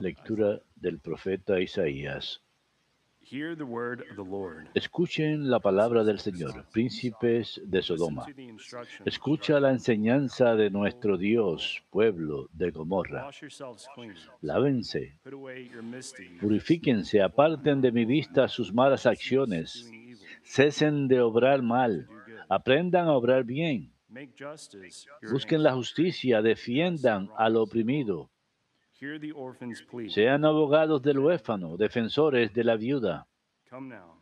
Lectura del profeta Isaías. Hear the word of the Lord. Escuchen la palabra del Señor, príncipes de Sodoma. Escucha la enseñanza de nuestro Dios, pueblo de Gomorra. Lávense, purifíquense, aparten de mi vista sus malas acciones. Cesen de obrar mal, aprendan a obrar bien. Make justice your Busquen la justicia, defiendan al oprimido. Hear the orphan's plea. Sean abogados del huérfano, defensores de la viuda. Come now.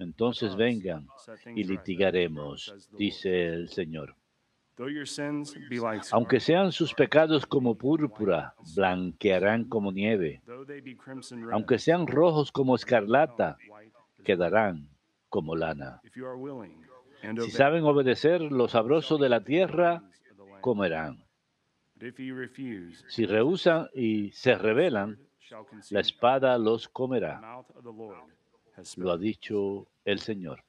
Entonces vengan y litigaremos, dice el Señor. Aunque sean sus pecados como púrpura, blanquearán como nieve. Aunque sean rojos como escarlata, quedarán como lana. Si saben obedecer, lo sabroso de la tierra comerán. Si rehusan y se rebelan, la espada los comerá. Lo ha dicho el Señor.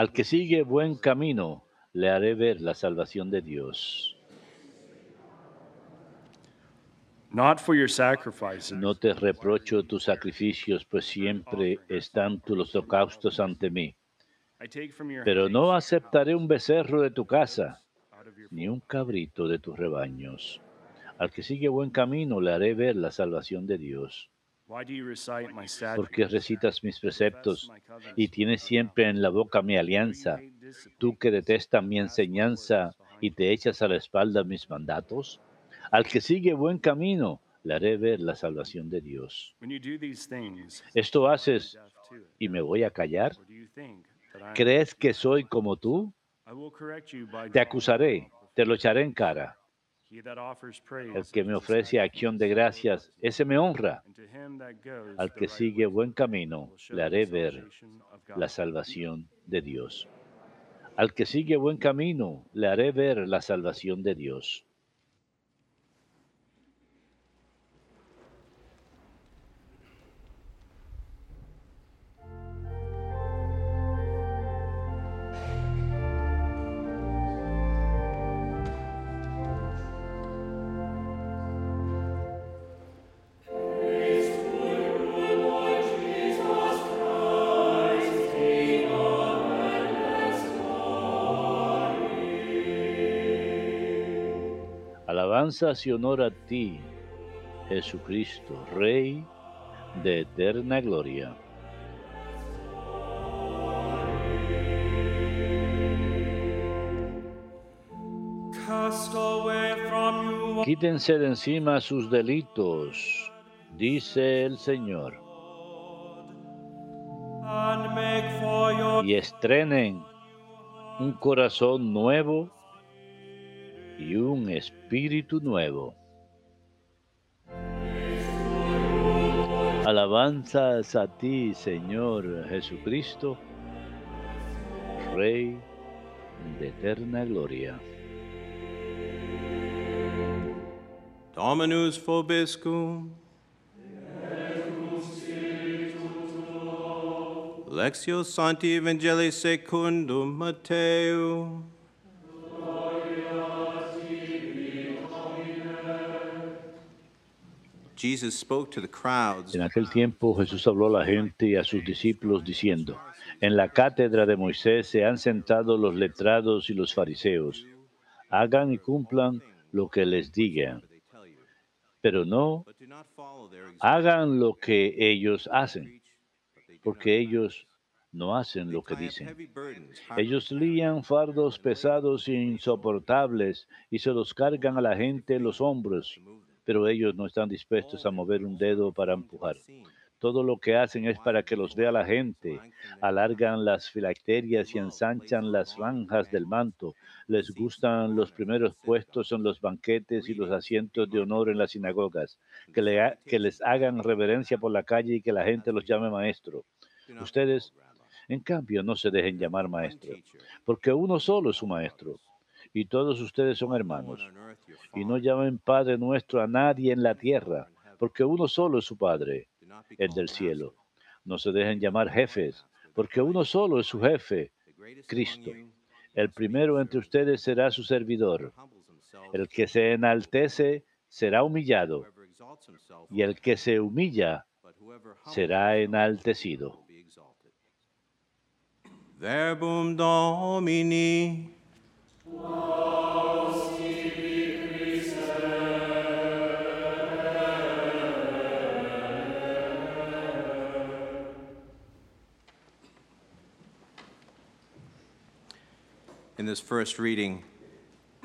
Al que sigue buen camino, le haré ver la salvación de Dios. not for your sacrifices, No te reprocho tus sacrificios, pues siempre están tus holocaustos ante mí. Pero no aceptaré un becerro de tu casa, ni un cabrito de tus rebaños. Al que sigue buen camino, le haré ver la salvación de Dios. Why do you recite my statutes? Porque recitas mis preceptos y tienes siempre en la boca mi alianza. Tú que detestas mi enseñanza y te echas a la espalda mis mandatos. Al que sigue buen camino, le haré ver la salvación de Dios. When you do these things, Esto haces y me voy a callar. ¿Crees que soy como tú? I will correct you by Te acusaré, te lo echaré en cara. El que me ofrece acción de gracias, ese me honra. Al que sigue buen camino, le haré ver la salvación de Dios. Al que sigue buen camino, le haré ver la salvación de Dios. Alabanzas y honor a ti, Jesucristo, Rey de eterna gloria. Quítense de encima sus delitos, dice el Señor, y estrenen un corazón nuevo y un espíritu nuevo. Alabanzas a ti, Señor Jesucristo, Rey de eterna gloria. Dominus vobiscum. Lectio Sancti Evangelii secundum Mateo. En aquel tiempo Jesús habló a la gente y a sus discípulos diciendo, en la cátedra de Moisés se han sentado los letrados y los fariseos. Hagan y cumplan lo que les digan, pero no hagan lo que ellos hacen, porque ellos no hacen lo que dicen. Ellos lían fardos pesados e insoportables y se los cargan a la gente en los hombros. Pero ellos no están dispuestos a mover un dedo para empujar. Todo lo que hacen es para que los vea la gente. Alargan las filacterias y ensanchan las franjas del manto. Les gustan los primeros puestos en los banquetes y los asientos de honor en las sinagogas. Que, le ha- que les hagan reverencia por la calle y que la gente los llame maestro. Ustedes, en cambio, no se dejen llamar maestro, porque uno solo es su maestro. Y todos ustedes son hermanos. Y no llamen Padre nuestro a nadie en la tierra, porque uno solo es su Padre, el del cielo. No se dejen llamar jefes, porque uno solo es su jefe, Cristo. El primero entre ustedes será su servidor. El que se enaltece será humillado, y el que se humilla será enaltecido. Verbum Domini.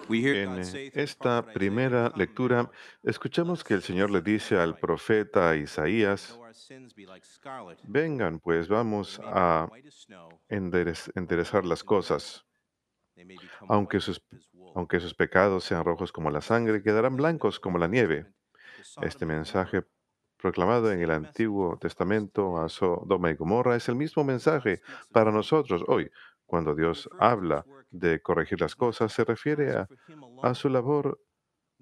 En eh, esta primera lectura escuchamos que el Señor le dice al profeta Isaías, vengan pues vamos a enderezar las cosas. Aunque sus, aunque sus pecados sean rojos como la sangre, quedarán blancos como la nieve. Este mensaje proclamado en el Antiguo Testamento a Sodoma y Gomorra es el mismo mensaje para nosotros hoy. Cuando Dios habla de corregir las cosas, se refiere a, a su labor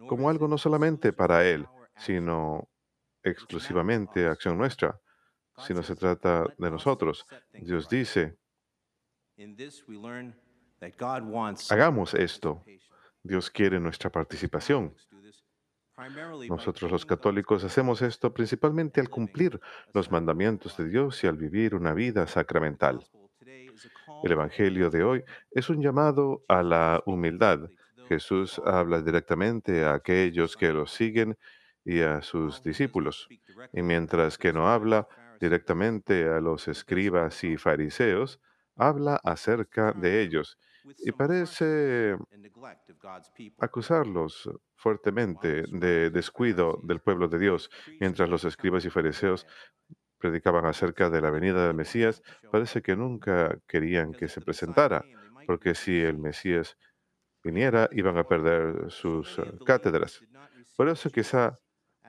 como algo no solamente para Él, sino exclusivamente acción nuestra, sino se trata de nosotros. Dios dice, hagamos esto. Dios quiere nuestra participación. Nosotros los católicos hacemos esto principalmente al cumplir los mandamientos de Dios y al vivir una vida sacramental. El Evangelio de hoy es un llamado a la humildad. Jesús habla directamente a aquellos que lo siguen y a sus discípulos, y mientras que no habla directamente a los escribas y fariseos, habla acerca de ellos y parece acusarlos fuertemente de descuido del pueblo de Dios, mientras los escribas y fariseos predicaban acerca de la venida del Mesías, parece que nunca querían que se presentara, porque si el Mesías viniera, iban a perder sus eh, cátedras. Por eso quizá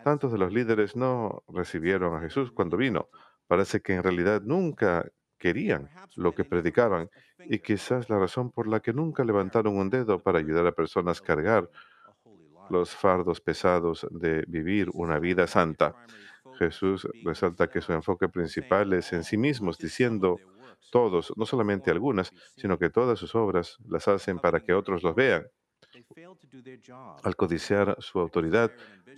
tantos de los líderes no recibieron a Jesús cuando vino. Parece que en realidad nunca querían lo que predicaban y quizás la razón por la que nunca levantaron un dedo para ayudar a personas a cargar los fardos pesados de vivir una vida santa. Jesús resalta que su enfoque principal es en sí mismos, diciendo todos, no solamente algunas, sino que todas sus obras las hacen para que otros los vean. Al codiciar su autoridad,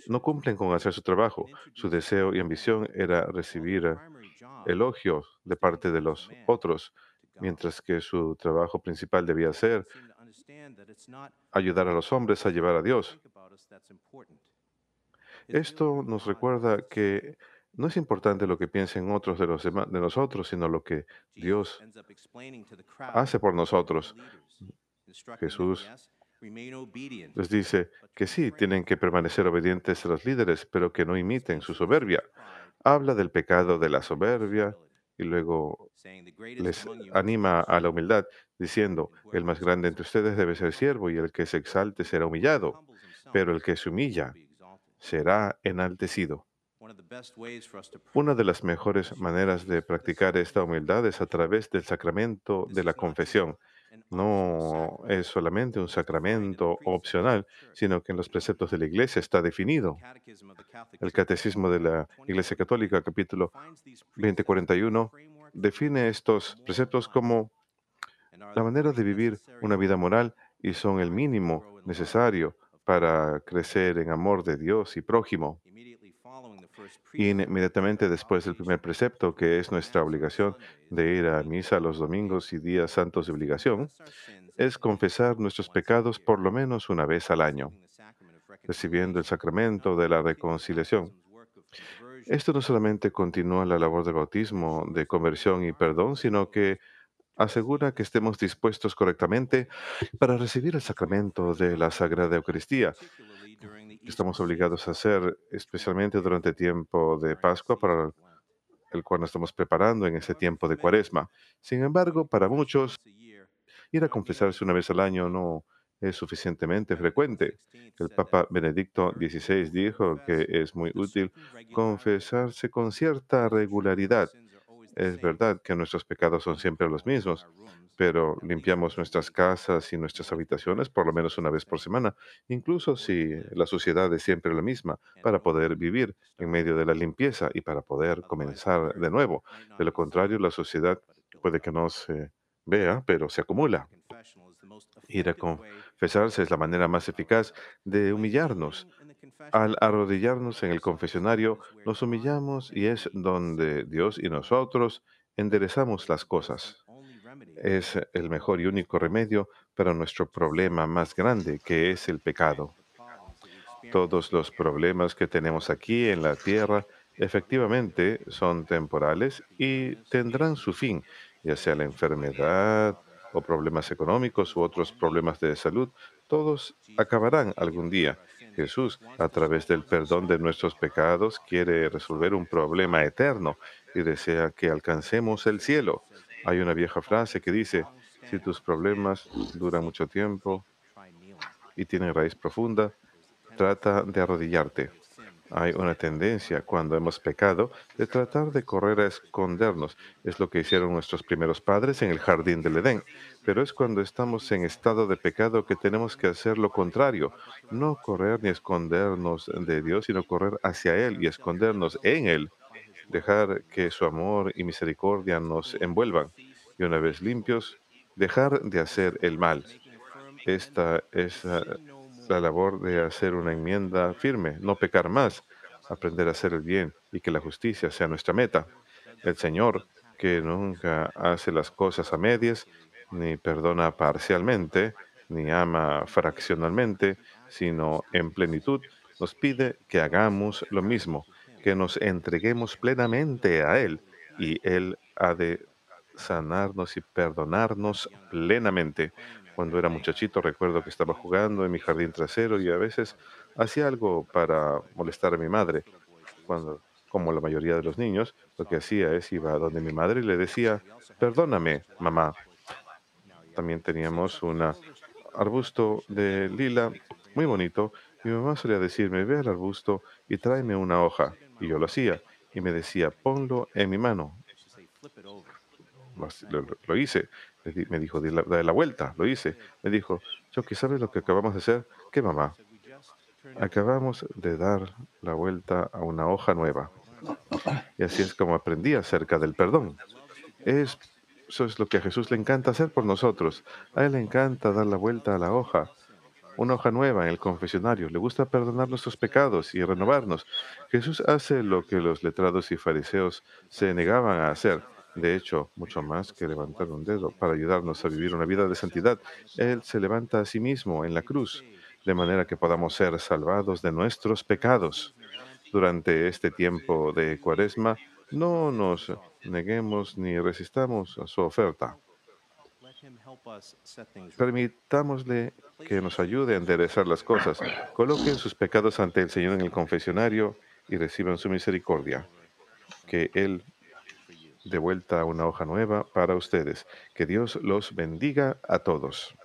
no cumplen con hacer su trabajo. Su deseo y ambición era recibir elogios de parte de los otros, mientras que su trabajo principal debía ser ayudar a los hombres a llevar a Dios. Esto nos recuerda que no es importante lo que piensen otros de, los de nosotros, sino lo que Dios hace por nosotros. Jesús les dice que sí, tienen que permanecer obedientes a los líderes, pero que no imiten su soberbia. Habla del pecado de la soberbia y luego les anima a la humildad, diciendo, el más grande entre ustedes debe ser siervo y el que se exalte será humillado, pero el que se humilla será enaltecido. Una de las mejores maneras de practicar esta humildad es a través del sacramento de la confesión. No es solamente un sacramento opcional, sino que en los preceptos de la Iglesia está definido. El Catecismo de la Iglesia Católica, capítulo 2041, define estos preceptos como la manera de vivir una vida moral y son el mínimo necesario para crecer en amor de Dios y prójimo. Y inmediatamente después del primer precepto, que es nuestra obligación de ir a misa los domingos y días santos de obligación, es confesar nuestros pecados por lo menos una vez al año, recibiendo el sacramento de la reconciliación. Esto no solamente continúa la labor del bautismo, de conversión y perdón, sino que asegura que estemos dispuestos correctamente para recibir el sacramento de la Sagrada Eucaristía, estamos obligados a hacer, especialmente durante el tiempo de Pascua, para el cual nos estamos preparando en ese tiempo de Cuaresma. Sin embargo, para muchos, ir a confesarse una vez al año no es suficientemente frecuente. El Papa Benedicto XVI dijo que es muy útil confesarse con cierta regularidad. Es verdad que nuestros pecados son siempre los mismos, pero limpiamos nuestras casas y nuestras habitaciones por lo menos una vez por semana, incluso si la suciedad es siempre la misma, para poder vivir en medio de la limpieza y para poder comenzar de nuevo. De lo contrario, la suciedad puede que no se vea, pero se acumula. Ir a confesarse es la manera más eficaz de humillarnos. Al arrodillarnos en el confesionario, nos humillamos y es donde Dios y nosotros enderezamos las cosas. Es el mejor y único remedio para nuestro problema más grande, que es el pecado. Todos los problemas que tenemos aquí en la tierra efectivamente son temporales y tendrán su fin, ya sea la enfermedad o problemas económicos u otros problemas de salud, todos acabarán algún día. Jesús, a través del perdón de nuestros pecados, quiere resolver un problema eterno y desea que alcancemos el cielo. Hay una vieja frase que dice, si tus problemas duran mucho tiempo y tienen raíz profunda, trata de arrodillarte. Hay una tendencia cuando hemos pecado de tratar de correr a escondernos. Es lo que hicieron nuestros primeros padres en el jardín del Edén. Pero es cuando estamos en estado de pecado que tenemos que hacer lo contrario. No correr ni escondernos de Dios, sino correr hacia Él y escondernos en Él. Dejar que su amor y misericordia nos envuelvan. Y una vez limpios, dejar de hacer el mal. Esta es la labor de hacer una enmienda firme, no pecar más, aprender a hacer el bien y que la justicia sea nuestra meta. El Señor, que nunca hace las cosas a medias, ni perdona parcialmente, ni ama fraccionalmente, sino en plenitud, nos pide que hagamos lo mismo, que nos entreguemos plenamente a Él, y Él ha de sanarnos y perdonarnos plenamente. Cuando era muchachito recuerdo que estaba jugando en mi jardín trasero y a veces hacía algo para molestar a mi madre. Cuando, como la mayoría de los niños, lo que hacía es iba a donde mi madre y le decía, perdóname, mamá. También teníamos un arbusto de lila muy bonito. Mi mamá solía decirme, ve al arbusto y tráeme una hoja. Y yo lo hacía. Y me decía, ponlo en mi mano. Lo, lo hice. Me dijo, de la, vuelta, lo hice. Me dijo, Chucky, ¿sabes lo que acabamos de hacer? ¿Qué mamá? Acabamos de dar la vuelta a una hoja nueva. Y así es como aprendí acerca del perdón. Es, eso es lo que a Jesús le encanta hacer por nosotros. A Él le encanta dar la vuelta a la hoja, una hoja nueva en el confesionario. Le gusta perdonar nuestros pecados y renovarnos. Jesús hace lo que los letrados y fariseos se negaban a hacer de hecho, mucho más que levantar un dedo para ayudarnos a vivir una vida de santidad, Él se levanta a sí mismo en la cruz, de manera que podamos ser salvados de nuestros pecados. Durante este tiempo de cuaresma, no nos neguemos ni resistamos a su oferta. Permitámosle que nos ayude a enderezar las cosas. Coloquen sus pecados ante el Señor en el confesionario y reciban su misericordia. Que Él de vuelta a una hoja nueva para ustedes. Que Dios los bendiga a todos.